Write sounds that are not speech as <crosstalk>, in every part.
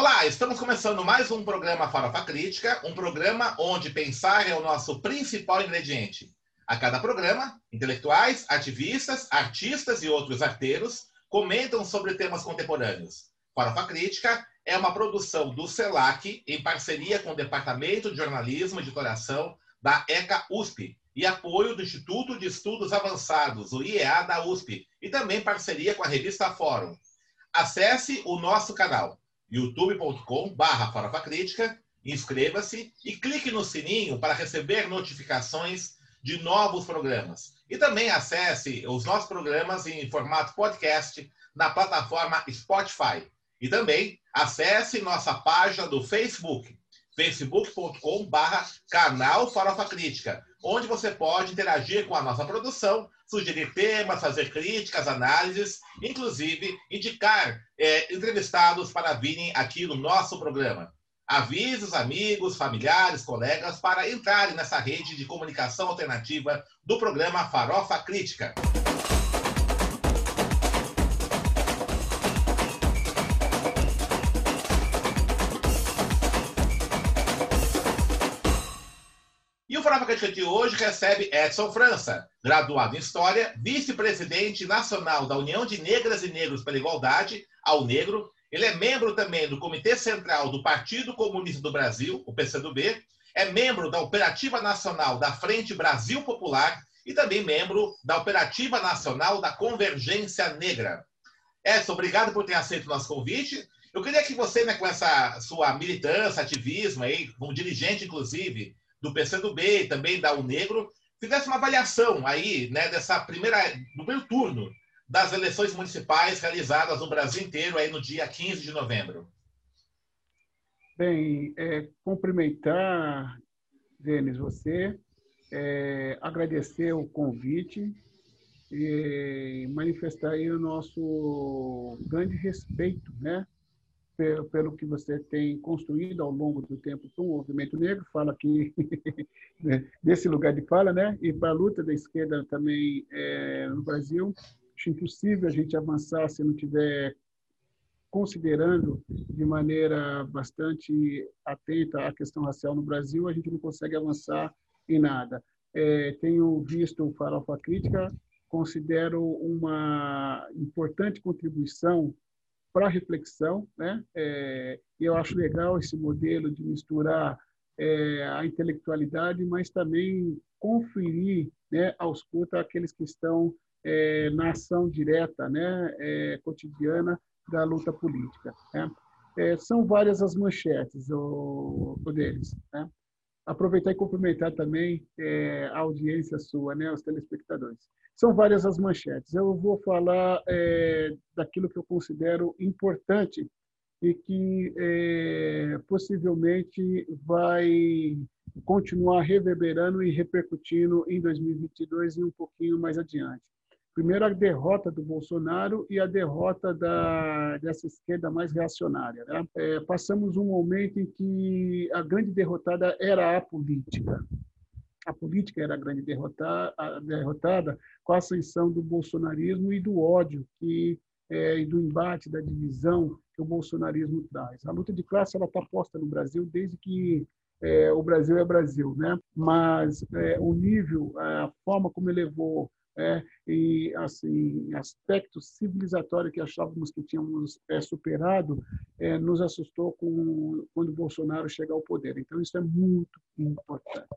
Olá, estamos começando mais um programa Farofa Crítica, um programa onde pensar é o nosso principal ingrediente. A cada programa, intelectuais, ativistas, artistas e outros arteiros comentam sobre temas contemporâneos. Farofa Crítica é uma produção do CELAC em parceria com o Departamento de Jornalismo e Editoração da ECA USP e apoio do Instituto de Estudos Avançados, o IEA da USP, e também parceria com a revista Fórum. Acesse o nosso canal youtube.com/barra Farofa Crítica, inscreva-se e clique no sininho para receber notificações de novos programas. E também acesse os nossos programas em formato podcast na plataforma Spotify. E também acesse nossa página do Facebook, facebook.com/barra canal Farofa Crítica, onde você pode interagir com a nossa produção, sugerir temas, fazer críticas, análises, inclusive indicar é, entrevistados para virem aqui no nosso programa. Avise os amigos, familiares, colegas para entrarem nessa rede de comunicação alternativa do programa Farofa Crítica. Farofa Crítica de hoje recebe Edson França, graduado em História, vice-presidente nacional da União de Negras e Negros pela Igualdade, ao Negro, ele é membro também do Comitê Central do Partido Comunista do Brasil, o PCdoB, é membro da Operativa Nacional da Frente Brasil Popular e também membro da Operativa Nacional da Convergência Negra. Edson, obrigado por ter aceito o nosso convite. Eu queria que você, né, com essa sua militância, ativismo aí, como dirigente, inclusive, do PCdoB e também da Unegro, fizesse uma avaliação aí, né, dessa primeira, do primeiro turno das eleições municipais realizadas no Brasil inteiro aí no dia 15 de novembro. Bem, é, cumprimentar, Denis, você, é, agradecer o convite e manifestar aí o nosso grande respeito, né, pelo, pelo que você tem construído ao longo do tempo para o movimento negro, fala aqui desse <laughs> lugar de fala, né, e para a luta da esquerda também é, no Brasil, Acho impossível a gente avançar se não tiver considerando de maneira bastante atenta a questão racial no Brasil, a gente não consegue avançar em nada. É, tenho visto o Farofa Crítica, considero uma importante contribuição para reflexão, né? É, eu acho legal esse modelo de misturar é, a intelectualidade, mas também conferir né, aos cultos aqueles que estão é, na ação direta, né, é, cotidiana da luta política. Né? É, são várias as manchetes o, o deles. Né? Aproveitar e cumprimentar também é, a audiência sua, né, os telespectadores. São várias as manchetes. Eu vou falar é, daquilo que eu considero importante e que é, possivelmente vai continuar reverberando e repercutindo em 2022 e um pouquinho mais adiante. Primeiro, a derrota do Bolsonaro e a derrota da, dessa esquerda mais reacionária. Né? É, passamos um momento em que a grande derrotada era a política. A política era a grande derrotada, a derrotada com a ascensão do bolsonarismo e do ódio que é, e do embate, da divisão que o bolsonarismo traz. A luta de classe está posta no Brasil desde que é, o Brasil é Brasil, né? Mas é, o nível, a forma como elevou é, e assim aspectos civilizatórios que achávamos que tínhamos é, superado é, nos assustou com, quando Bolsonaro chega ao poder. Então isso é muito importante,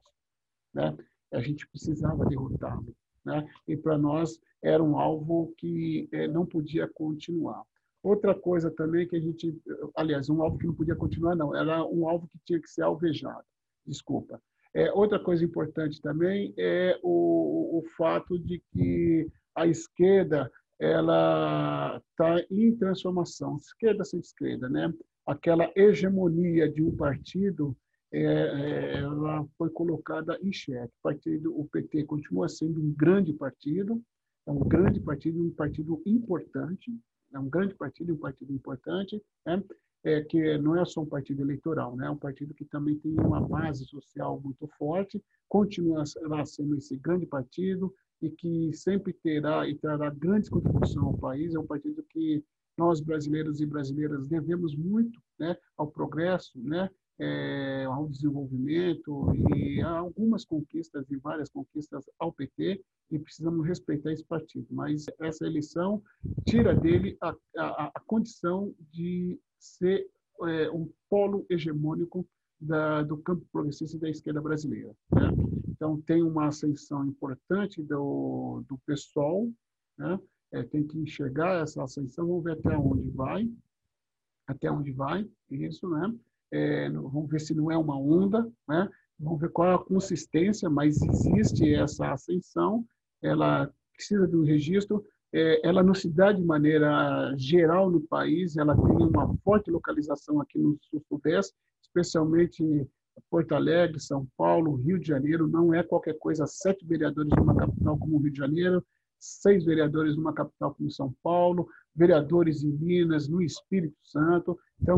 né? A gente precisava derrotá-lo, né? E para nós era um alvo que é, não podia continuar. Outra coisa também que a gente, aliás, um alvo que não podia continuar não, era um alvo que tinha que ser alvejado. Desculpa. É, outra coisa importante também é o, o fato de que a esquerda ela está em transformação, esquerda sem esquerda, né? Aquela hegemonia de um partido é, é, ela foi colocada em xeque. O partido, o PT continua sendo um grande partido, é um grande partido, um partido importante, é um grande partido, um partido importante, né? é, que não é só um partido eleitoral, né? é um partido que também tem uma base social muito forte, continuará sendo esse grande partido e que sempre terá e trará grandes contribuições ao país. É um partido que nós, brasileiros e brasileiras, devemos muito né, progresso, né? É, ao desenvolvimento e a algumas conquistas e várias conquistas ao PT e precisamos respeitar esse partido. Mas essa eleição tira dele a, a, a condição de ser é, um polo hegemônico da, do campo progressista da esquerda brasileira. Né? Então, tem uma ascensão importante do, do PSOL, né? é, tem que enxergar essa ascensão, vamos ver até onde vai, até onde vai isso, né? É, vamos ver se não é uma onda, né? Vamos ver qual é a consistência, mas existe essa ascensão, ela precisa de um registro, é, ela não se dá de maneira geral no país, ela tem uma forte localização aqui no sul-sudeste, especialmente Porto Alegre, São Paulo, Rio de Janeiro, não é qualquer coisa, sete vereadores numa capital como o Rio de Janeiro, seis vereadores numa capital como São Paulo, vereadores em Minas, no Espírito Santo, então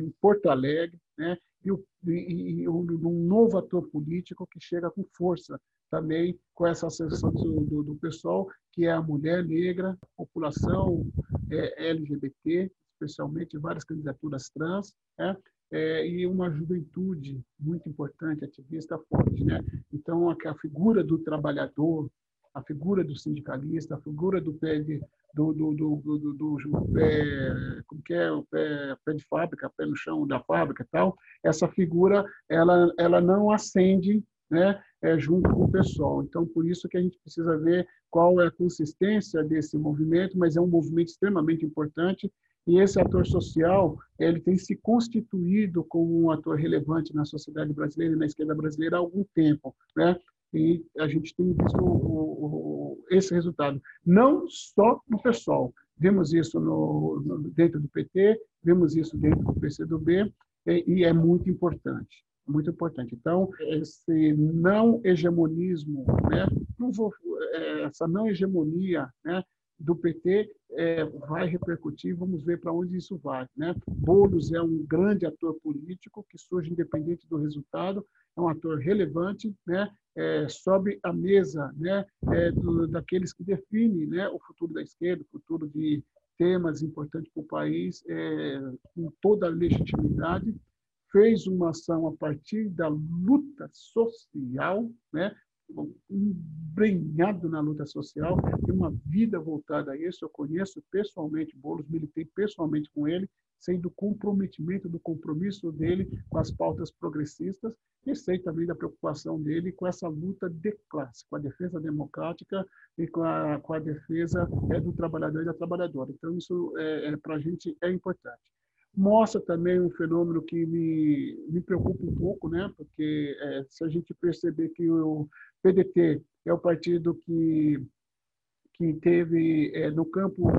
em Porto Alegre, né? E, e, e, um novo ator político que chega com força também com essa ascensão do, do, do pessoal, que é a mulher negra, a população é, LGBT, especialmente várias candidaturas trans, né? É, e uma juventude muito importante, ativista forte. Né? Então, a, a figura do trabalhador, a figura do sindicalista, a figura do de, do, do, do, do, pé, como que é, o pé, pé de fábrica, pé no chão da fábrica tal, essa figura ela, ela não acende né, é, junto com o pessoal. Então, por isso que a gente precisa ver qual é a consistência desse movimento, mas é um movimento extremamente importante e esse ator social ele tem se constituído como um ator relevante na sociedade brasileira e na esquerda brasileira há algum tempo, né? E a gente tem visto o, o, esse resultado, não só no pessoal. Vemos isso no, no, dentro do PT, vemos isso dentro do PCdoB, e, e é muito importante muito importante. Então, esse não hegemonismo, né, não vou, é, essa não hegemonia né, do PT é, vai repercutir, vamos ver para onde isso vai. Né? Boulos é um grande ator político que surge independente do resultado, é um ator relevante, né? É, sobe a mesa né? É, do, daqueles que definem né? o futuro da esquerda, o futuro de temas importantes para o país, é, com toda a legitimidade, fez uma ação a partir da luta social, né? Embrenhado na luta social, tem uma vida voltada a isso. Eu conheço pessoalmente Bolos, militei pessoalmente com ele, sei do comprometimento, do compromisso dele com as pautas progressistas e sei também da preocupação dele com essa luta de classe, com a defesa democrática e com a, com a defesa é, do trabalhador e da trabalhadora. Então, isso é, é para a gente é importante mostra também um fenômeno que me, me preocupa um pouco, né? porque é, se a gente perceber que o PDT é o partido que, que teve é, no campo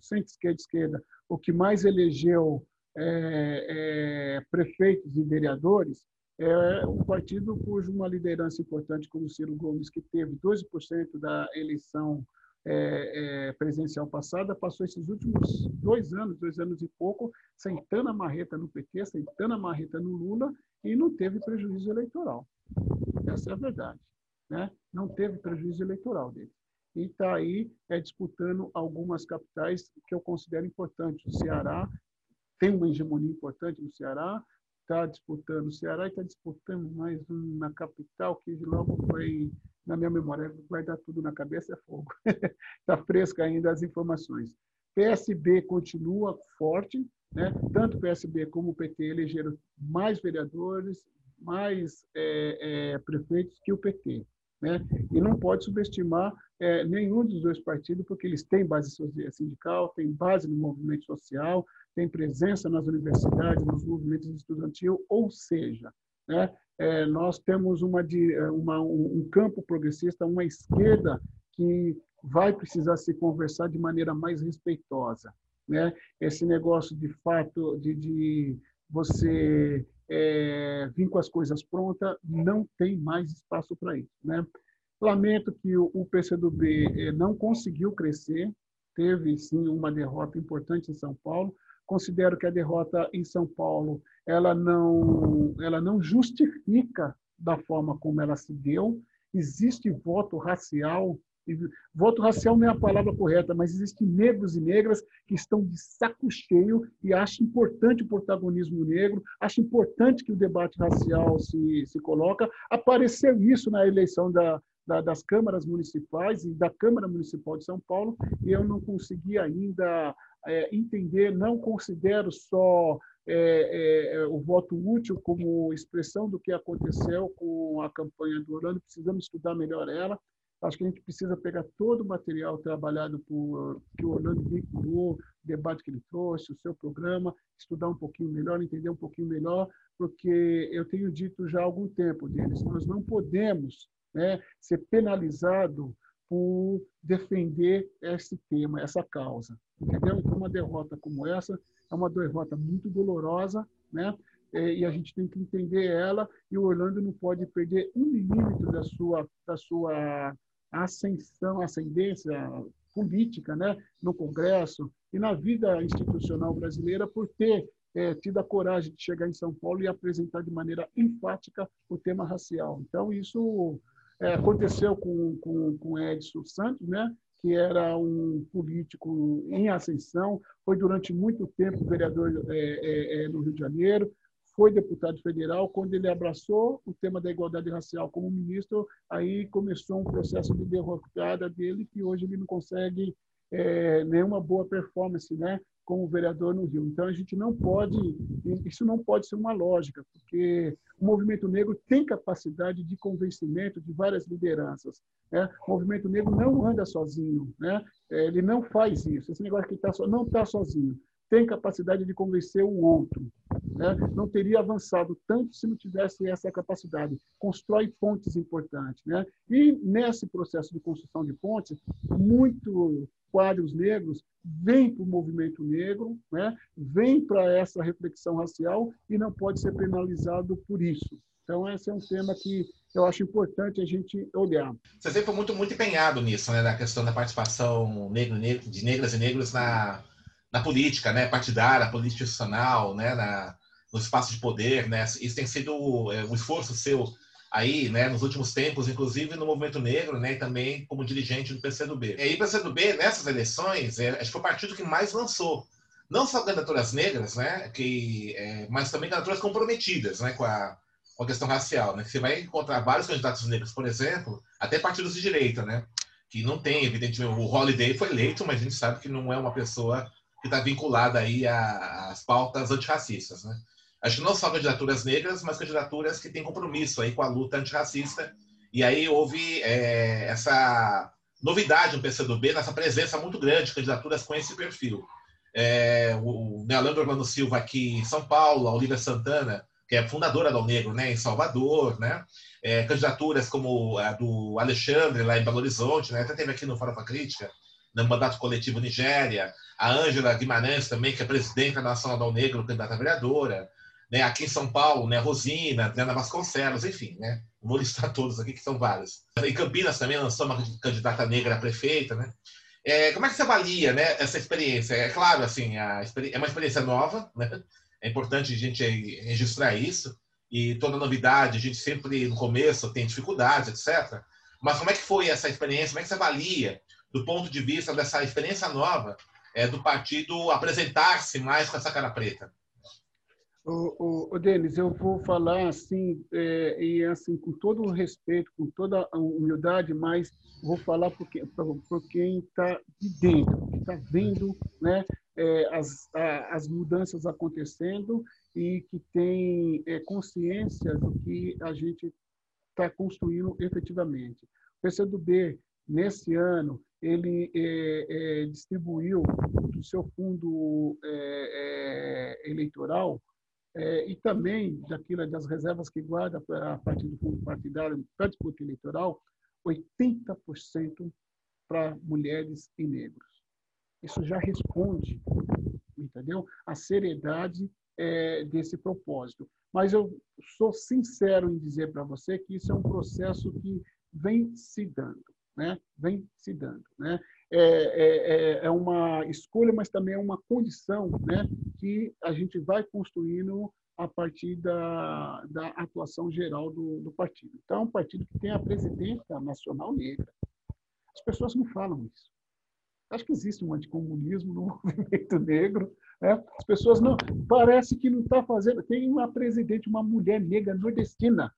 centro-esquerda-esquerda o que mais elegeu é, é, prefeitos e vereadores, é um partido cujo uma liderança importante, como o Ciro Gomes, que teve 12% da eleição é, é, presidencial passada, passou esses últimos dois anos, dois anos e pouco, sentando a marreta no PT, sentando a marreta no Lula e não teve prejuízo eleitoral. Essa é a verdade né? não teve prejuízo eleitoral dele. E está aí é, disputando algumas capitais que eu considero importantes. O Ceará tem uma hegemonia importante no Ceará, está disputando o Ceará e está disputando mais uma capital que logo vai, na minha memória, vai dar tudo na cabeça, é fogo. Está <laughs> fresca ainda as informações. PSB continua forte, né? tanto o PSB como o PT elegeram mais vereadores, mais é, é, prefeitos que o PT. Né? E não pode subestimar é, nenhum dos dois partidos, porque eles têm base sindical, têm base no movimento social, têm presença nas universidades, nos movimentos estudantil, ou seja, né, é, nós temos uma, uma, um campo progressista, uma esquerda que vai precisar se conversar de maneira mais respeitosa. Né? Esse negócio de fato de, de você é, vir com as coisas prontas, não tem mais espaço para isso. Né? Lamento que o, PCdoB é, não conseguiu crescer, teve sim uma derrota importante em São Paulo. Considero que a derrota em São Paulo ela não, ela não justifica da forma como ela se deu. Existe voto racial Voto racial não é a palavra correta, mas existem negros e negras que estão de saco cheio e acham importante o protagonismo negro, acham importante que o debate racial se, se coloca. Apareceu isso na eleição da, da, das câmaras municipais e da Câmara Municipal de São Paulo, e eu não consegui ainda é, entender, não considero só é, é, o voto útil como expressão do que aconteceu com a campanha do Orlando, precisamos estudar melhor ela. Acho que a gente precisa pegar todo o material trabalhado por que o Orlando vinculou, o debate que ele trouxe, o seu programa, estudar um pouquinho melhor, entender um pouquinho melhor, porque eu tenho dito já há algum tempo deles, nós não podemos né, ser penalizado por defender esse tema, essa causa, entendeu? Então, uma derrota como essa é uma derrota muito dolorosa, né? E a gente tem que entender ela e o Orlando não pode perder um milímetro da sua da sua ascensão, ascendência política, né? No Congresso e na vida institucional brasileira por ter é, tido a coragem de chegar em São Paulo e apresentar de maneira enfática o tema racial. Então isso é, aconteceu com, com, com Edson Santos, né? que era um político em ascensão, foi durante muito tempo vereador é, é, no Rio de Janeiro, foi deputado federal. Quando ele abraçou o tema da igualdade racial como ministro, aí começou um processo de derrocada dele que hoje ele não consegue é, nenhuma boa performance, né? como vereador no Rio. Então a gente não pode, isso não pode ser uma lógica, porque o movimento negro tem capacidade de convencimento de várias lideranças. Né? O movimento negro não anda sozinho, né? É, ele não faz isso. Esse negócio que tá so, não está sozinho, tem capacidade de convencer o outro. Né? Não teria avançado tanto se não tivesse essa capacidade. Constrói pontes importantes. Né? E nesse processo de construção de pontes, muito quadros negros vêm para o movimento negro, né? vem para essa reflexão racial e não pode ser penalizado por isso. Então, esse é um tema que eu acho importante a gente olhar. Você sempre foi muito, muito empenhado nisso, né? na questão da participação negro, negro, de negras e negros na, na política, né? partidária, política institucional, né? na, no espaço de poder. Né? Isso tem sido é, um esforço seu aí, né, nos últimos tempos, inclusive no movimento negro, né, e também como dirigente do PCdoB. E aí, o PCdoB, nessas eleições, é, acho que foi o partido que mais lançou, não só candidaturas negras, né, que, é, mas também candidaturas comprometidas, né, com a, com a questão racial, né, que você vai encontrar vários candidatos negros, por exemplo, até partidos de direita, né, que não tem, evidentemente, o Holiday foi eleito, mas a gente sabe que não é uma pessoa que está vinculada aí às pautas antirracistas, né. Acho que não só candidaturas negras, mas candidaturas que têm compromisso aí com a luta antirracista. E aí houve é, essa novidade no PCdoB, nessa presença muito grande de candidaturas com esse perfil. É, o Neolandro Orlando Silva aqui em São Paulo, a Olivia Santana, que é fundadora do Negro, né, em Salvador, né? É, candidaturas como a do Alexandre, lá em Belo Horizonte, né? até teve aqui no Farofa Crítica, no mandato coletivo Nigéria, a Ângela Guimarães também, que é presidenta nacional do Negro, candidata vereadora, né? Aqui em São Paulo, né? Rosina, Diana Vasconcelos, enfim, né? Vou listar todos aqui, que são vários. Em Campinas também lançou uma candidata negra a prefeita, né? É, como é que você avalia né, essa experiência? É claro, assim, a, é uma experiência nova, né? É importante a gente registrar isso. E toda novidade, a gente sempre, no começo, tem dificuldades, etc. Mas como é que foi essa experiência? Como é que você avalia, do ponto de vista dessa experiência nova, é, do partido apresentar-se mais com essa cara preta? O, o, o Denis, eu vou falar assim, é, e assim, com todo o respeito, com toda a humildade, mas vou falar por, quem, está de dentro, que está vendo né, é, as, a, as mudanças acontecendo e que tem é, consciência do que a gente está construindo efetivamente. O PCdoB, nesse ano, ele é, é, distribuiu do seu fundo é, eleitoral é, e também daquilo das reservas que guarda a partir do fundo partidário para disputa eleitoral, 80% para mulheres e negros. Isso já responde, entendeu? A seriedade é, desse propósito. Mas eu sou sincero em dizer para você que isso é um processo que vem se dando, né? Vem se dando, né? É, é, é, é uma escolha, mas também é uma condição né, que a gente vai construindo a partir da, da atuação geral do, do partido. Então, é um partido que tem a presidência nacional negra. As pessoas não falam isso. Acho que existe um anticomunismo no <laughs> movimento negro. Né? As pessoas não. Parece que não está fazendo. Tem uma presidente, uma mulher negra nordestina.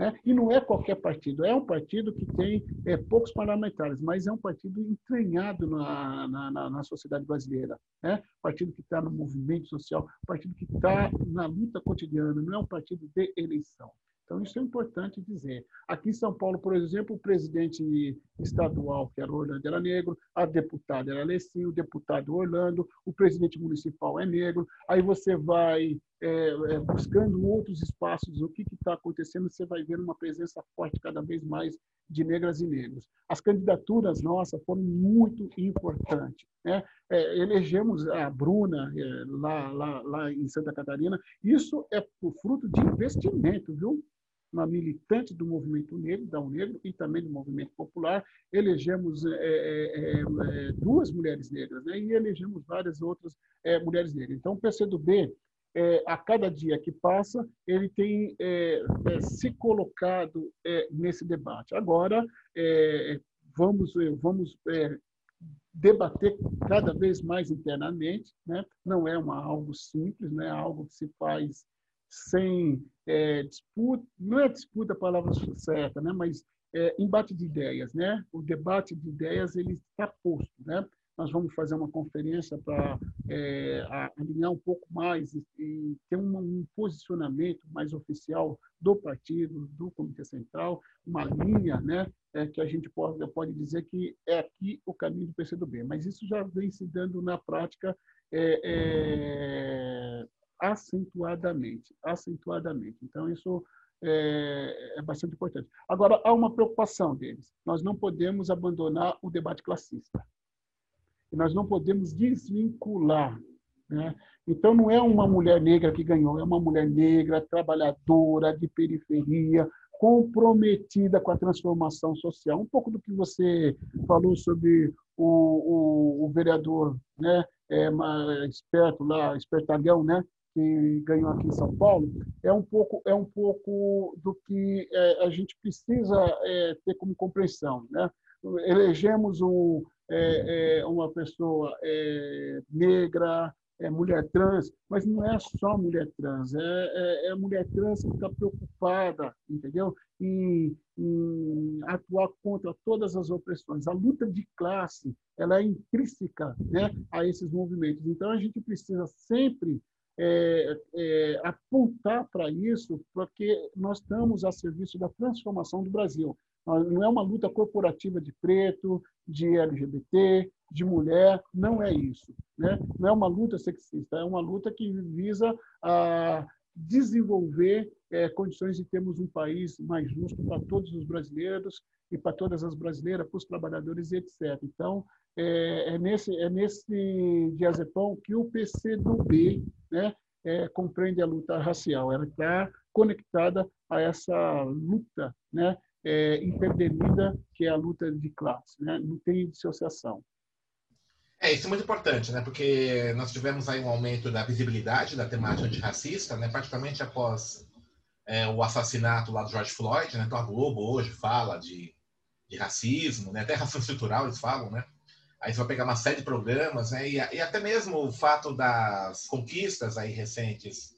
Né? E não é qualquer partido. É um partido que tem é, poucos parlamentares, mas é um partido entranhado na, na, na, sociedade brasileira. Né? Partido que está no movimento social, partido que está na luta cotidiana, não é um partido de eleição. Então, isso é importante dizer. Aqui em São Paulo, por exemplo, o presidente estadual, que era Orlando, era negro, a deputada era Alessi, o deputado Orlando, o presidente municipal é negro. Aí você vai é, é, buscando outros espaços, o que está acontecendo, você vai ver uma presença forte cada vez mais de negras e negros. As candidaturas nossas foram muito importantes. Né? É, elegemos a Bruna é, lá, lá, lá em Santa Catarina. Isso é fruto de investimento, viu? uma militante do movimento negro, da Negro e também do movimento popular. Elegemos é, é, é, duas mulheres negras né? e elegemos várias outras é, mulheres negras. Então, o PCdoB, é, a cada dia que passa, ele tem é, se colocado nesse debate. Agora, vamos, vamos debater cada vez mais internamente, né? não é uma, algo simples, não é algo que se faz sem é, disputa, não é disputa a palavra certa, né? mas é, embate de ideias. Né? O debate de ideias ele está posto. Né? Nós vamos fazer uma conferência para é, alinhar um pouco mais e, ter um, um, posicionamento mais oficial do partido, do Comitê Central, uma linha né, é, que a gente pode, pode dizer que é aqui o caminho do PCdoB. Mas isso já vem se dando na prática é, é acentuadamente, acentuadamente. Então, isso é, é, bastante importante. Agora, há uma preocupação deles. Nós não podemos abandonar o debate classista. E nós não podemos desvincular. Né? Então, não é uma mulher negra que ganhou, é uma mulher negra, trabalhadora, de periferia, comprometida com a transformação social. Um pouco do que você falou sobre o, o, o vereador né, é, esperto lá, espertalhão, né, que ganhou aqui em São Paulo é um pouco é um pouco do que é, a gente precisa é, ter como compreensão né elegemos um, é, é uma pessoa é, negra é mulher trans mas não é só mulher trans é, é, é mulher trans que está preocupada entendeu? Em, em, atuar contra todas as opressões. A luta de classe ela é intrínseca né a esses movimentos. Então a gente precisa sempre é, é, apontar para isso, porque nós estamos a serviço da transformação do Brasil. Não é uma luta corporativa de preto, de LGBT, de mulher, não é isso. Né? Não é uma luta sexista, é uma luta que visa a desenvolver é, condições de termos um país mais justo para todos os brasileiros e para todas as brasileiras, para os trabalhadores e etc. Então, é, é nesse, é nesse diazepão que o PCdoB né, é, compreende a luta racial. Ela está conectada a essa luta né, é, intervenida, que é a luta de classe. Né? Não tem dissociação. É, isso é muito importante, né? Porque nós tivemos aí um aumento da visibilidade da temática antirracista, né? Particularmente após é, o assassinato lá do George Floyd, né? Então a Globo hoje fala de, de racismo, né? Até racismo estrutural eles falam, né? Aí você vai pegar uma série de programas, né? E, e até mesmo o fato das conquistas aí recentes,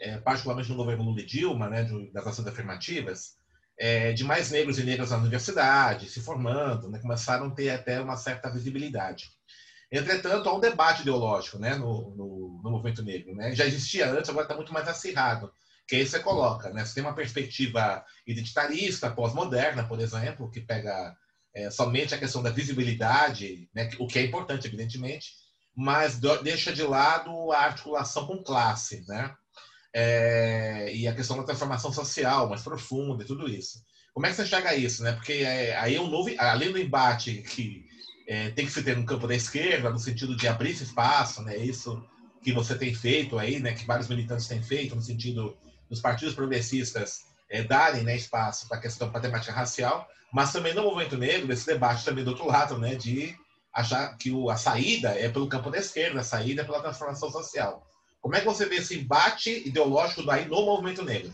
é, particularmente no governo Lula e Dilma, né? De, das ações afirmativas, é, de mais negros e negras na universidade, se formando, né? Começaram a ter até uma certa visibilidade. Entretanto, há um debate ideológico né, no, no, no movimento negro. Né? Já existia antes, agora está muito mais acirrado. Que aí você coloca, né? Você tem uma perspectiva identitarista, pós-moderna, por exemplo, que pega é, somente a questão da visibilidade, né, o que é importante, evidentemente, mas deixa de lado a articulação com classe, né? É, e a questão da transformação social mais profunda e tudo isso. Como é que você enxerga isso, né? Porque é, aí é um novo, além do embate que é, tem que se ter no campo da esquerda, no sentido de abrir esse espaço, né? Isso que você tem feito aí, né? Que vários militantes têm feito, no sentido dos partidos progressistas é, darem né, espaço para a questão para temática racial, mas também no movimento negro, esse debate também do outro lado, né? De achar que o, a saída é pelo campo da esquerda, a saída é pela transformação social. Como é que você vê esse embate ideológico daí no movimento negro?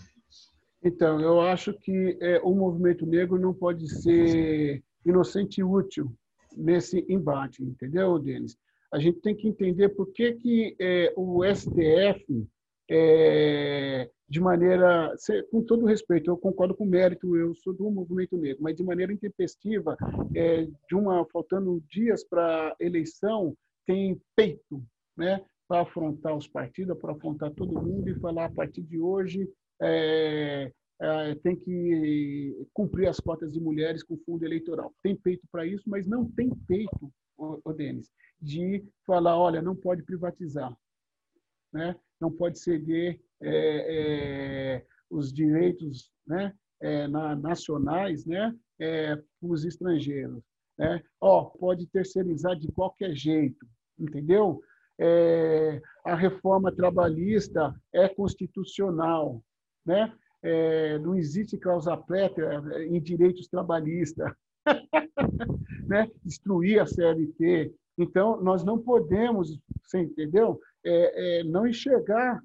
Então, eu acho que é, o movimento negro não pode ser inocente e útil nesse embate, entendeu, Denis? A gente tem que entender por que, que é, o STF, é, de maneira, com todo respeito, eu concordo com o mérito, eu sou do movimento negro, mas de maneira intempestiva, é, de uma faltando dias para eleição, tem peito, né, para afrontar os partidos, para afrontar todo mundo e falar a partir de hoje é, é, tem que cumprir as cotas de mulheres com fundo eleitoral. Tem peito para isso, mas não tem peito, o, o Denis, de falar, olha, não pode privatizar, né? não pode ceder é, é, os direitos né? É, na, nacionais né? É, para os estrangeiros. Né? Ó, pode terceirizar de qualquer jeito, entendeu? É, a reforma trabalhista é constitucional, né? é, não existe causa prévia em direitos trabalhistas, <laughs> né? destruir a CLT. Então, nós não podemos, você entendeu? É, é, não enxergar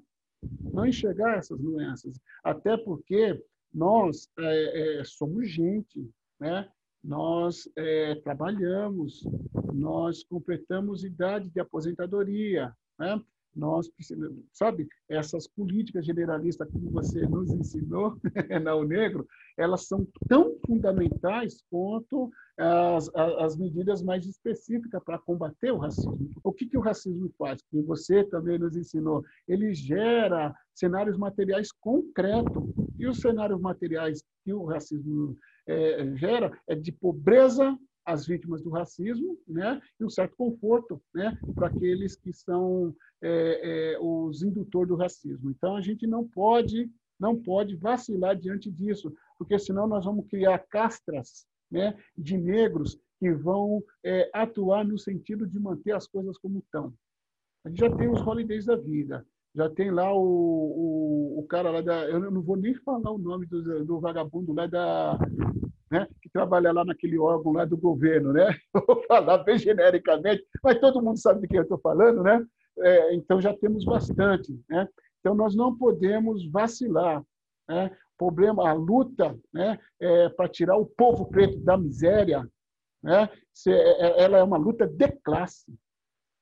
não enxergar essas nuances, até porque nós é, é, somos gente, né? nós trabalhamos, nós completamos idade de aposentadoria, né? nós precisamos, sabe, essas políticas generalistas como você nos ensinou <laughs> na Negro, elas são tão fundamentais quanto as, as medidas mais específicas para combater o racismo. O que, que o racismo faz? Que você também nos ensinou. Ele gera cenários materiais concretos. E os cenários materiais que o racismo é, gera é de pobreza, as vítimas do racismo, né, e um certo conforto, né, para aqueles que são é, é, os indutores do racismo. Então a gente não pode não pode vacilar diante disso, porque senão nós vamos criar castras, né, de negros que vão é, atuar no sentido de manter as coisas como estão. A gente já tem os holidays da vida, já tem lá o, o, o cara lá da. Eu não vou nem falar o nome do, do vagabundo lá da, né, que trabalha lá naquele órgão lá do governo, né? <laughs> Vou falar bem genericamente, mas todo mundo sabe de quem eu estou falando, né? É, então já temos bastante, né? Então nós não podemos vacilar, né? Problema, a luta, né? É, para tirar o povo preto da miséria, né? É, é, ela é uma luta de classe,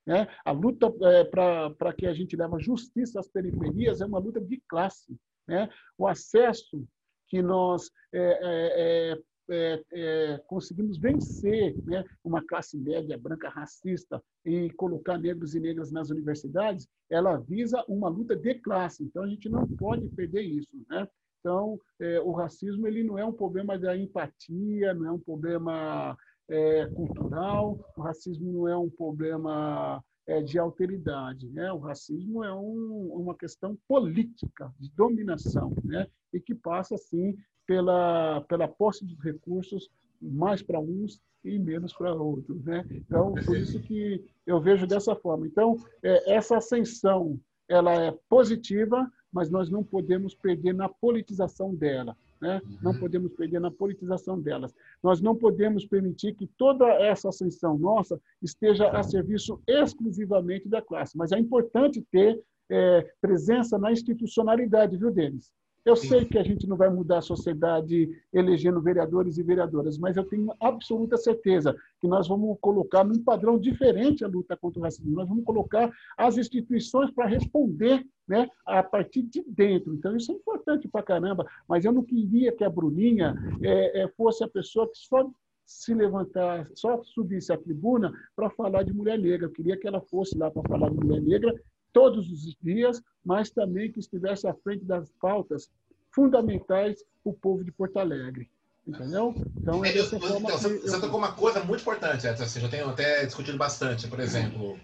né? A luta é, para que a gente leve justiça às periferias é uma luta de classe. Né? O acesso que nós é, é, é, é, conseguimos vencer né, uma classe média branca racista e colocar negros e negras nas universidades, ela visa uma luta de classe. Então, a gente não pode perder isso. Né? Então, é, o racismo ele não é um problema da empatia, não é um problema é, cultural, o racismo não é um problema é, de alteridade. Né? O racismo é um, uma questão política, de dominação, né? e que passa, sim, pela, pela posse de recursos mais para uns e menos para outros. Né? Então, por isso que eu vejo dessa forma. Então, é, essa ascensão ela é positiva, mas nós não podemos perder na politização dela. Né? Uhum. Não podemos perder na politização delas. Nós não podemos permitir que toda essa ascensão nossa esteja a serviço exclusivamente da classe. Mas é importante ter é, presença na institucionalidade, viu, Denis? Eu sei que a gente não vai mudar a sociedade elegendo vereadores e vereadoras, mas eu tenho absoluta certeza que nós vamos colocar num padrão diferente a luta contra o racismo. Nós vamos colocar as instituições para responder né, a partir de dentro. Então, isso é importante para caramba. Mas eu não queria que a Bruninha é, é, fosse a pessoa que só se levantar, só subisse à tribuna para falar de mulher negra. Eu queria que ela fosse lá para falar de mulher negra todos os dias, mas também que estivesse à frente das pautas fundamentais para o povo de Porto Alegre. Entendeu? Então, é dessa forma então, você, você tocou uma coisa muito importante, assim, já tenho até discutido bastante. Por exemplo,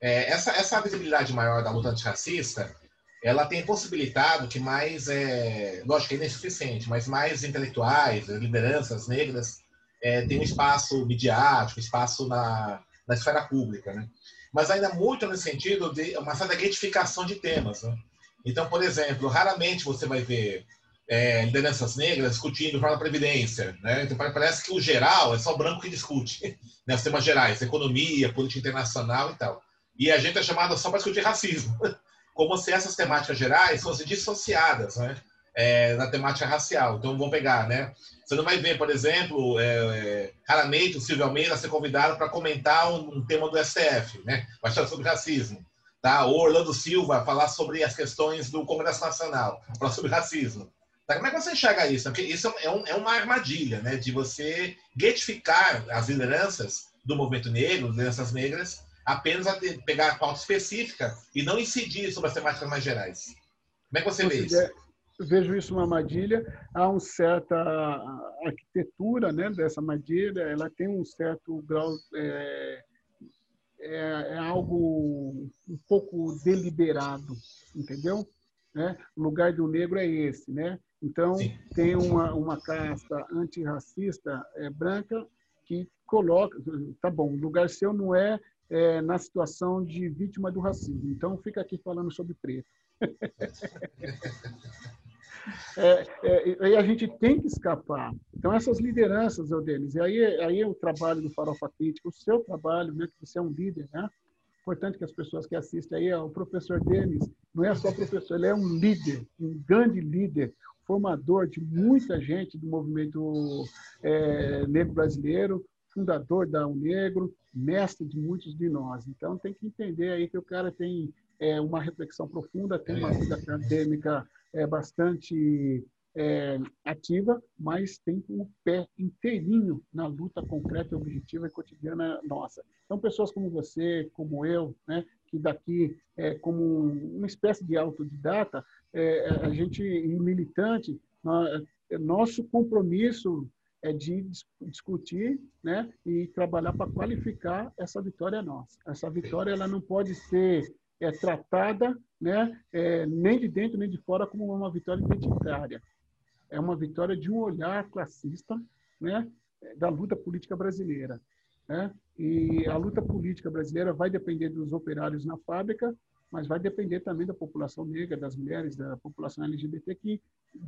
é, essa, essa visibilidade maior da luta antirracista, ela tem possibilitado que mais, é, lógico que é insuficiente, mas mais intelectuais, lideranças negras, é, tenham espaço midiático, espaço na, na esfera pública, né? mas ainda muito no sentido de uma certa gratificação de temas. Né? Então, por exemplo, raramente você vai ver é, lideranças negras discutindo o da Previdência. Né? Então, parece que o geral é só branco que discute, <laughs> né? os temas gerais, economia, política internacional e tal. E a gente é chamado só para discutir racismo, <laughs> como se essas temáticas gerais fossem dissociadas né? é, na temática racial. Então, vamos pegar, né? Você não vai ver, por exemplo, é, é raramente o Silvio Almeida ser convidado para comentar um, um, tema do STF, né? Vai falar sobre racismo. Tá? Ou Orlando Silva falar sobre as questões do Congresso Nacional, falar sobre racismo. Tá? Como é que você enxerga isso? Porque isso é, um, é uma armadilha, né? De você getificar as lideranças do movimento negro, lideranças negras, apenas a pegar a pauta específica e não incidir sobre as temáticas mais gerais. Como é que você vê isso? vejo isso uma armadilha. Há uma certa arquitetura né, dessa armadilha, ela tem um certo grau, é, é, é algo um pouco deliberado, entendeu? Né? O lugar do negro é esse, né? Então, Sim. tem uma, uma casta antirracista é, branca que coloca, tá bom, o lugar seu não é, é na situação de vítima do racismo. Então, fica aqui falando sobre preto. <laughs> É, é, e a gente tem que escapar. Então, essas lideranças, Denis, e aí, aí é o trabalho do Farofa Crítico, o seu trabalho, né, que você é um líder, né? Importante que as pessoas que assistem aí, ó, o professor Denis não é só professor, ele é um líder, um grande líder, formador de muita gente do movimento é, negro brasileiro, fundador da Unegro, mestre de muitos de nós. Então, tem que entender aí que o cara tem é, uma reflexão profunda, tem uma vida acadêmica é, bastante é, ativa, mas tem o pé inteirinho na luta concreta, objetiva e cotidiana nossa. Então, pessoas como você, como eu, né, que daqui, é, como uma espécie de autodidata, é, a gente, militante, nosso compromisso é de discutir né, e trabalhar para qualificar essa vitória nossa. Essa vitória ela não pode ser é tratada né, é, nem de dentro nem de fora como uma vitória identitária. É uma vitória de um olhar classista né, da luta política brasileira. Né? E a luta política brasileira vai depender dos operários na fábrica, mas vai depender também da população negra, das mulheres, da população LGBT, que,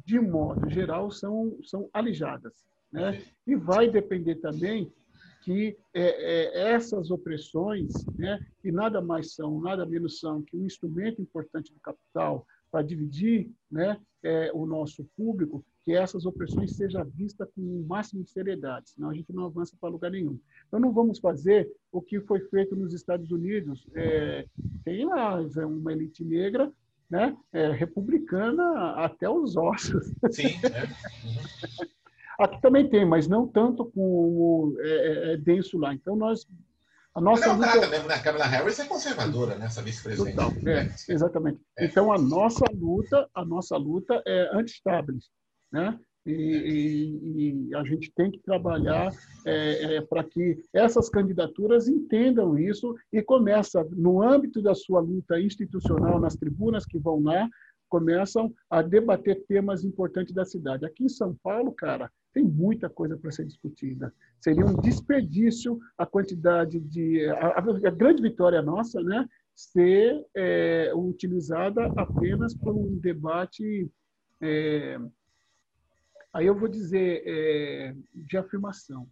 de modo geral, são, são alijadas. Né? E vai depender também que é, é, essas opressões, né, que nada mais são, nada menos são que um instrumento importante do capital para dividir né, é, o nosso público, que essas opressões sejam vistas com o máximo de seriedade, senão a gente não avança para lugar nenhum. Então, não vamos fazer o que foi feito nos Estados Unidos. É, tem lá uma elite negra né, é, republicana até os ossos. Sim, é. Uhum. Aqui também tem, mas não tanto como é, é, é denso lá. Então, nós. A nossa não, luta... mesmo, né? A Kamala Harris é conservadora, né? Essa vice-presidente. É, exatamente. É. Então, a nossa luta, a nossa luta é anti-establishment, né? E, e, e, a gente tem que trabalhar é, é, para que essas candidaturas entendam isso e começa no âmbito da sua luta institucional nas tribunas que vão lá começam a debater temas importantes da cidade. Aqui em São Paulo, cara, tem muita coisa para ser discutida. Seria um desperdício a quantidade de. A, a grande vitória nossa, né? Ser é, utilizada apenas por um debate. É, aí eu vou dizer é, de afirmação.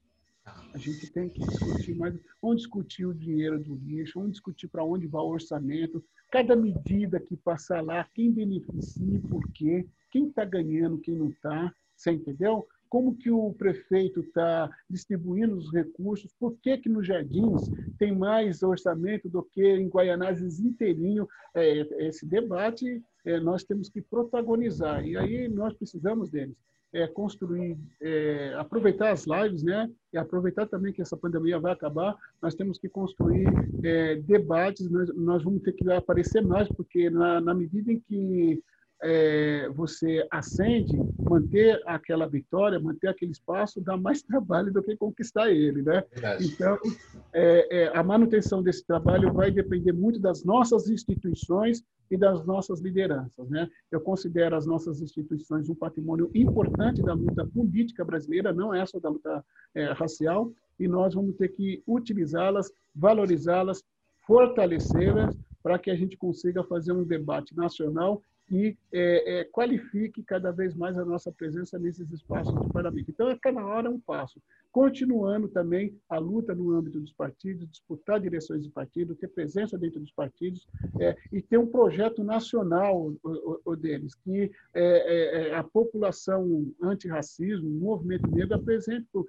A gente tem que discutir mais. Vamos discutir o dinheiro do lixo, vamos discutir para onde vai o orçamento, cada medida que passar lá, quem beneficia por quê, quem está ganhando, quem não está, você entendeu? como que o prefeito está distribuindo os recursos, por que que nos Jardins tem mais orçamento do que em Guaianazes inteirinho. É, esse debate é, nós temos que protagonizar, e aí nós precisamos deles. É, construir, é, aproveitar as lives, né? E aproveitar também que essa pandemia vai acabar, nós temos que construir é, debates, nós, nós, vamos ter que aparecer mais, porque na, na medida em que é, você acende, manter aquela vitória, manter aquele espaço, dá mais <laughs> trabalho do que conquistar ele, né? Verdade. Então, é, é, a manutenção desse trabalho vai depender muito das nossas instituições e das nossas lideranças, né? Eu considero as nossas instituições um patrimônio importante da luta política brasileira, não é só da luta é, racial, e nós vamos ter que utilizá-las, valorizá-las, fortalecê-las para que a gente consiga fazer um debate nacional que é, é, qualifique cada vez mais a nossa presença nesses espaços do parlamento. Então, a cada hora é um passo. Continuando também a luta no âmbito dos partidos, disputar direções de partido, ter presença dentro dos partidos é, e ter um projeto nacional o, o deles, que é, é, é, a população antirracismo, o movimento negro apresente para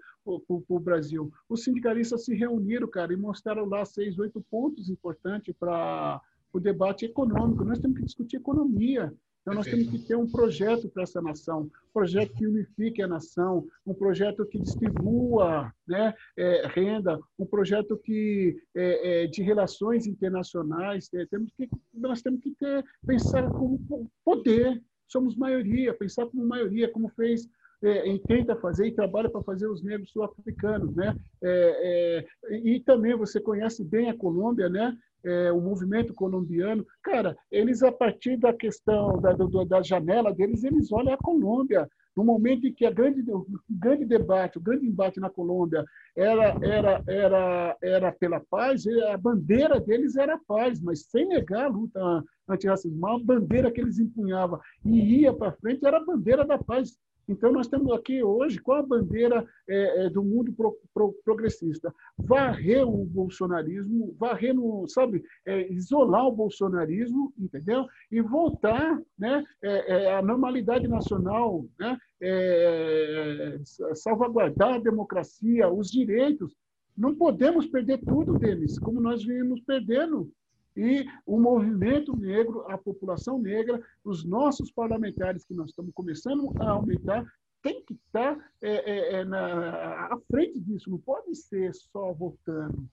o Brasil. Os sindicalistas se reuniram, cara, e mostraram lá seis, oito pontos importantes para o debate econômico. Nós temos que discutir economia. Então, nós temos que ter um projeto para essa nação, um projeto que unifique a nação, um projeto que distribua né, é, renda, um projeto que é, é, de relações internacionais. É, temos que, nós temos que ter, pensar como poder. Somos maioria, pensar como maioria, como fez é, e tenta fazer e trabalha para fazer os negros sul-africanos, né? É, é, e também você conhece bem a Colômbia, né? É, o movimento colombiano, cara, eles a partir da questão da, do, da janela deles, eles olham a Colômbia. No momento em que a grande, o grande debate, o grande embate na Colômbia era, era, era, era pela paz, a bandeira deles era a paz, mas sem negar a luta antirracismo. A bandeira que eles empunhavam e ia para frente era a bandeira da paz. Então, nós temos aqui hoje, qual a bandeira é, é, do mundo pro, pro, progressista? Varrer o bolsonarismo, varrer, no, sabe, é, isolar o bolsonarismo, entendeu? E voltar né, é, é, à normalidade nacional, né? É, salvaguardar a democracia, os direitos. Não podemos perder tudo deles, como nós vimos perdendo e o movimento negro, a população negra, os nossos parlamentares, que nós estamos começando a aumentar, tem que estar é, é, é, na, à frente disso, não pode ser só votando,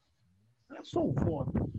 não é só o voto.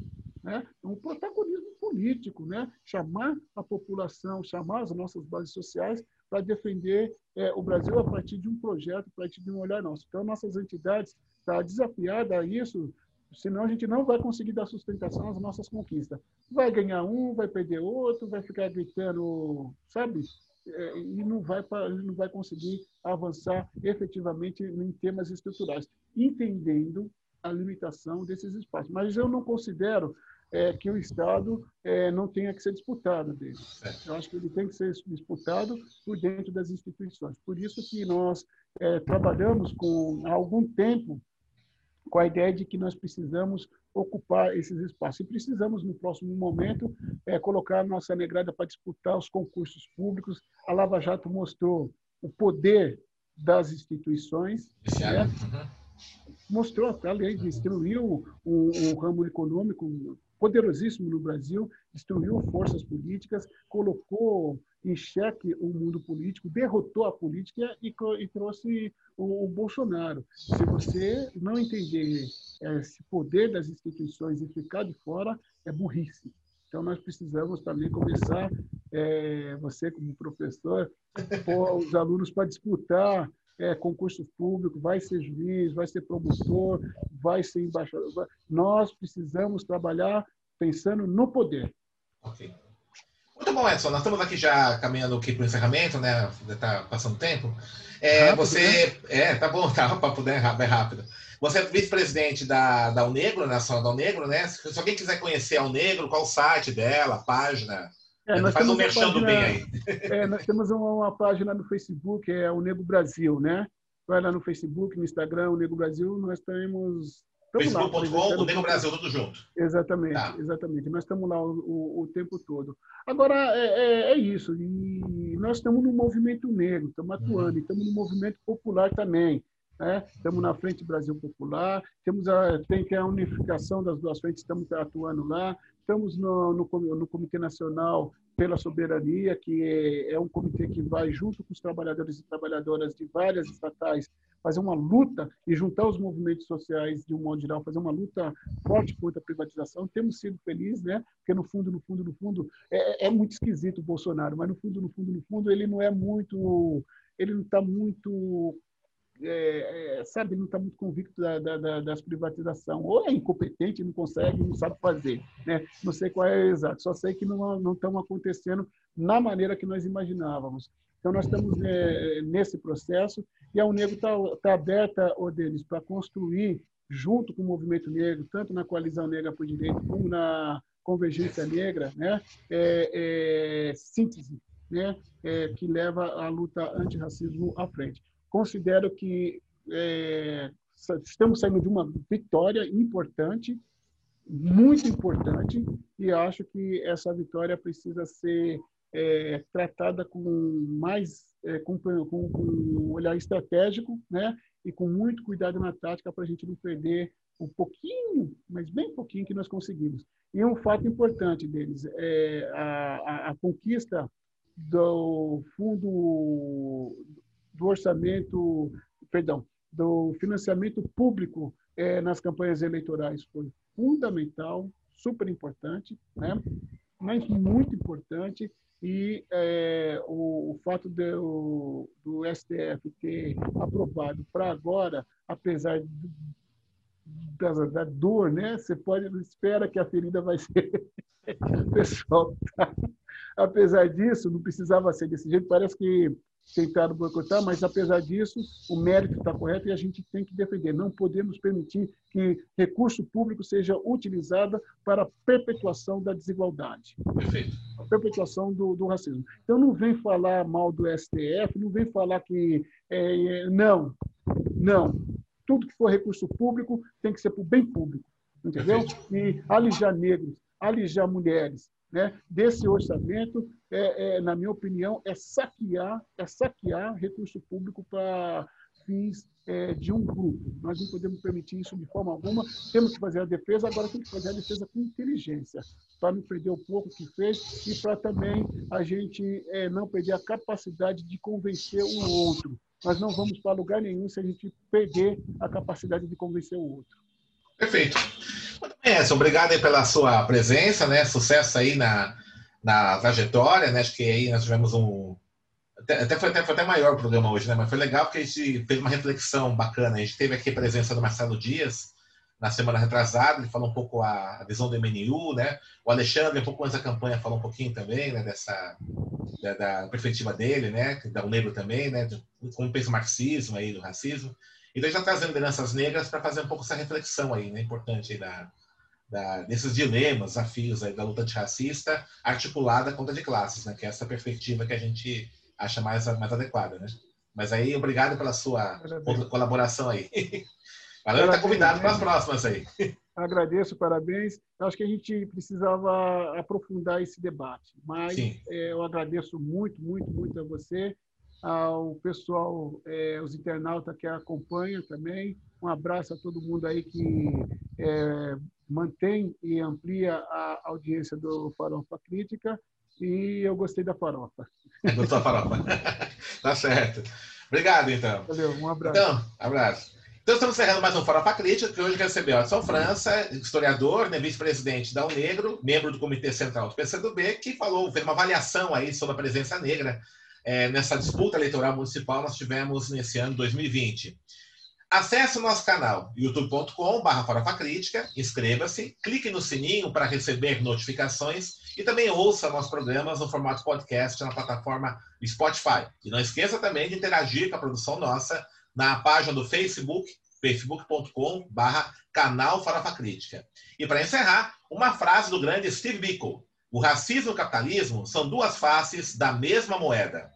Né? É um protagonismo político, né? chamar a população, chamar as nossas bases sociais para defender é, o Brasil a partir de um projeto, a partir de um olhar nosso. Então, nossas entidades estão tá desafiadas a isso, Senão a gente não vai conseguir dar sustentação às nossas conquistas. Vai ganhar um, vai perder outro, vai ficar gritando, sabe? É, e não vai, não vai conseguir avançar efetivamente em temas estruturais, entendendo a limitação desses espaços. Mas eu não considero é, que o Estado é, não tenha que ser disputado dele. Eu acho que ele tem que ser disputado por dentro das instituições. Por isso que nós é, trabalhamos com há algum tempo com a ideia de que nós precisamos ocupar esses espaços. E precisamos, no próximo momento, é, colocar a nossa negrada para disputar os concursos públicos. A Lava Jato mostrou o poder das instituições. Né? Mostrou, de destruiu o, o ramo econômico poderosíssimo no Brasil, destruiu forças políticas, colocou em xeque o mundo político, derrotou a política e, e trouxe o, o, Bolsonaro. Se você não entender esse poder das instituições e ficar de fora, é burrice. Então, nós precisamos também começar, é, você como professor, pôr os alunos para disputar é, concurso público, vai ser juiz, vai ser promotor, vai ser embaixador. Nós precisamos trabalhar pensando no poder. Ok. Muito bom, Edson. Nós estamos aqui já caminhando aqui para o encerramento, né? Está passando tempo. É, rápido, você. Né? É, tá bom, tá, para poder é bem rápido. Você é vice-presidente da, da Unegro, né? Nacional da Unegro, né? Se, alguém quiser conhecer a Unegro, qual o site dela, a página? É, nós faz um mexendo bem aí. <laughs> É, nós temos uma, uma, página no Facebook, é o Negro Brasil, né? Vai lá no Facebook, no Instagram, o Negro Brasil, nós temos Facebook.com, o Brasil, tudo junto. Exatamente, tá. exatamente. Nós estamos lá o, o, o tempo todo. Agora, é, é, é, isso. E nós estamos no movimento negro, estamos atuando, uhum. estamos no movimento popular também. Né? Estamos na Frente Brasil Popular, temos a, tem que a unificação das duas frentes, estamos atuando lá. Estamos no, no, no Comitê Nacional pela Soberania, que é, é um comitê que vai, junto com os trabalhadores e trabalhadoras de várias estatais, fazer uma luta e juntar os movimentos sociais de um modo geral, fazer uma luta forte contra a privatização. Temos sido felizes, né? Porque no fundo, no fundo, no fundo, é, é muito esquisito o Bolsonaro, mas no fundo, no fundo, no fundo, ele não é muito, ele não está muito é, é, sabe, não está muito convicto da, da, da, das privatizações. Ou é incompetente, não consegue, não sabe fazer. Né? Não sei qual é exato, só sei que não, não estão acontecendo na maneira que nós imaginávamos. Então, nós estamos é, nesse processo e a Unego está tá aberta, o deles, para construir, junto com o movimento negro, tanto na coalizão negra por direito como na Convergência Negra, né? É, é, síntese, né? É, que leva a luta antirracismo à frente. Considero que é, estamos saindo de uma vitória importante, muito importante, e acho que essa vitória precisa ser é, tratada com mais é, com, com, com, um olhar estratégico, né? E com muito cuidado na tática para a gente não perder um pouquinho, mas bem pouquinho que nós conseguimos. E um fato importante deles é a, a, a conquista do fundo do orçamento, perdão, do financiamento público é, nas campanhas eleitorais foi fundamental, super importante, né? Mas muito importante e é, o, o, fato do, do STF ter aprovado para agora, apesar da, da, dor, né? Você pode espera que a ferida vai ser <laughs> pessoal. Tá? Apesar disso, não precisava ser desse jeito. Parece que tentaram boicotar, mas apesar disso, o mérito está correto e a gente tem que defender. Não podemos permitir que recurso público seja utilizado para a perpetuação da desigualdade, Perfeito. a perpetuação do, do, racismo. Então, não vem falar mal do STF, não vem falar que. É, é, não, não. Tudo que for recurso público tem que ser para o bem público, entendeu? Perfeito. E alijar negros, alijar mulheres, né, desse orçamento, é, é, na minha opinião, é saquear, é saquear recurso público para fins é, de um grupo. Nós não podemos permitir isso de forma alguma. Temos que fazer a defesa, agora tem que fazer a defesa com inteligência, para não perder o pouco que fez e para também a gente é, não perder a capacidade de convencer o outro. Nós não vamos para lugar nenhum se a gente perder a capacidade de convencer o outro. Perfeito. Edson, obrigado aí pela sua presença, né? Sucesso aí na, na trajetória, né? Acho que aí nós tivemos um. Até, foi, até, foi até maior o programa hoje, né? Mas foi legal porque a gente fez uma reflexão bacana. A gente teve aqui a presença do Marcelo Dias na semana retrasada, ele falou um pouco a, visão do MNU, né? O Alexandre, um pouco antes da campanha, falou um pouquinho também, né? Dessa da, da perspectiva dele, né? Da negro também, né? De, como pensa o marxismo aí, do racismo. Então, gente está trazendo lideranças negras para fazer um pouco essa reflexão aí, né, importante aí da, da, desses dilemas, desafios aí da luta antirracista articulada contra de classes, né, que é essa perspectiva que a gente acha mais, mais adequada, né? Mas aí, obrigado pela sua colaboração aí. <laughs> Valeu, está convidado para as próximas aí. Agradeço, parabéns. Eu acho que a gente precisava aprofundar esse debate, mas é, eu agradeço muito, muito, muito a você ao pessoal, é, os internautas que acompanham também. Um abraço a todo mundo aí que é, mantém e amplia a audiência do Farofa Crítica. E eu gostei da farofa. Gostou da farofa? <laughs> tá certo. Obrigado, então. Valeu, um abraço. Então, abraço. Então, estamos encerrando mais um Farofa Crítica, que hoje recebeu Edson França, historiador, né, vice-presidente da Unegro, membro do Comitê Central do PCdoB, que falou, fez uma avaliação aí sobre a presença negra é, nessa disputa eleitoral municipal nós tivemos nesse ano 2020. Acesse o nosso canal youtube.com.br inscreva-se, clique no sininho para receber notificações e também ouça nossos programas no formato podcast na plataforma Spotify. E não esqueça também de interagir com a produção nossa na página do Facebook, facebook.com.br canal Farofa Crítica. E para encerrar, uma frase do grande Steve Biko. O racismo e o capitalismo são duas faces da mesma moeda.